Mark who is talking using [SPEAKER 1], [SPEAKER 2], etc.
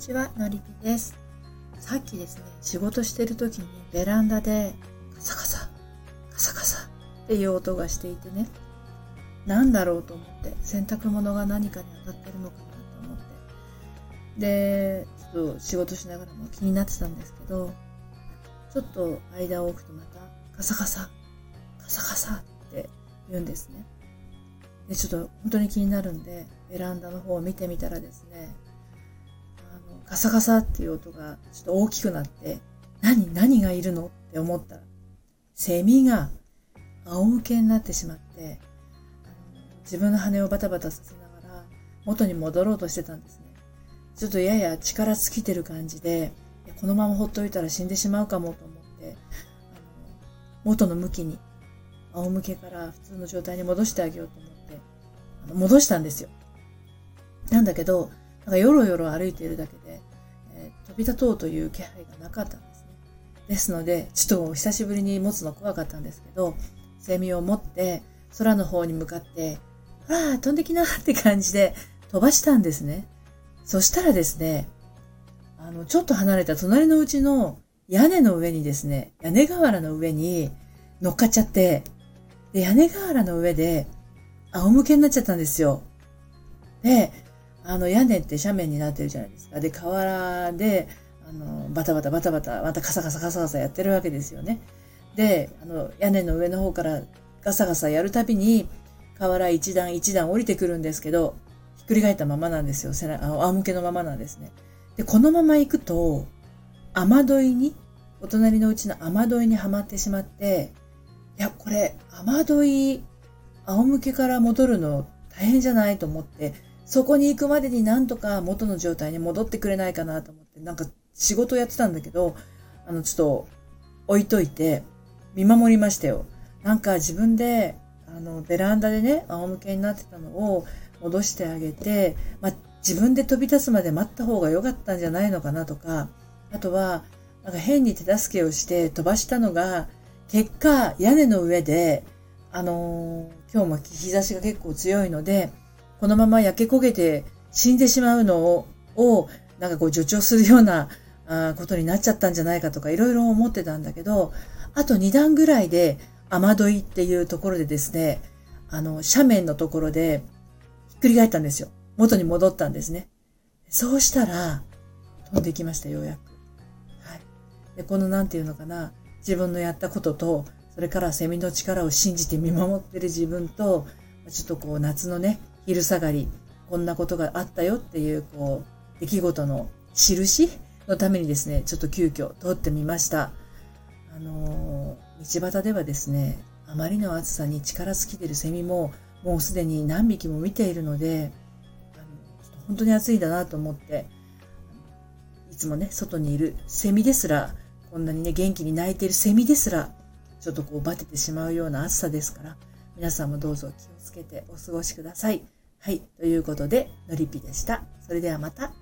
[SPEAKER 1] ちはのりぴです。さっきですね仕事してる時にベランダでカサカサカサカサっていう音がしていてね何だろうと思って洗濯物が何かに当たってるのかなと思って。でちょっと仕事しながらも気になってたんですけどちょっと間を置くとまたカサカサカサカサって言うんですね。でちょっと本当に気になるんでベランダの方を見てみたらですねガサガサっていう音がちょっと大きくなって何何がいるのって思ったらセミが仰向けになってしまって自分の羽をバタバタさせながら元に戻ろうとしてたんですね。ちょっとやや力尽きてる感じで、このままほっといたら死んでしまうかもと思って、元の向きに、仰向けから普通の状態に戻してあげようと思って、あの戻したんですよ。なんだけど、なんかよろよろ歩いているだけで、飛び立とうという気配がなかったんですね。ですので、ちょっと久しぶりに持つの怖かったんですけど、セミを持って空の方に向かってほら、飛んできなって感じで飛ばしたんですね。そしたらですね、あの、ちょっと離れた隣のうちの屋根の上にですね、屋根瓦の上に乗っかっちゃって、で、屋根瓦の上で仰向けになっちゃったんですよ。で、あの、屋根って斜面になってるじゃないですか。で、河原で、あの、バタバタバタバタ、またカサカサカサカサやってるわけですよね。で、あの、屋根の上の方からガサガサやるたびに、瓦一段一段降りてくるんですけど、ひっくり返ったままなんですよ。背中、仰向けのままなんですね。で、このまま行くと、雨どいに、お隣のうちの雨どいにはまってしまって、いや、これ、雨どい、仰向けから戻るの大変じゃないと思って、そこに行くまでになんとか元の状態に戻ってくれないかなと思って、なんか仕事やってたんだけど、あの、ちょっと置いといて、見守りましたよ。なんか自分であの、ベランダでね、仰向けになってたのを戻してあげて、まあ、自分で飛び立つまで待った方が良かったんじゃないのかなとか、あとは、なんか変に手助けをして飛ばしたのが、結果、屋根の上で、あのー、今日も日差しが結構強いので、このまま焼け焦げて死んでしまうのを、をなんかこう助長するようなあことになっちゃったんじゃないかとかいろいろ思ってたんだけど、あと2段ぐらいで雨どいっていうところでですね、あの、斜面のところで、ひっくり返ったんですよ。元に戻ったんですね。そうしたら、飛んできました、ようやく。はい。で、このなんていうのかな、自分のやったことと、それからセミの力を信じて見守ってる自分と、ちょっとこう夏のね、昼下がり、こんなことがあったよっていう、こう、出来事の印のためにですね、ちょっと急遽通ってみました。あのー、道端ではですね、あまりの暑さに力尽きてるセミも、もうすでに何匹も見ているので、あの本当に暑いんだなと思って、いつもね、外にいるセミですら、こんなにね、元気に鳴いているセミですら、ちょっとこうバテてしまうような暑さですから、皆さんもどうぞ気をつけてお過ごしください。はい。ということで、のりぴでした。それではまた。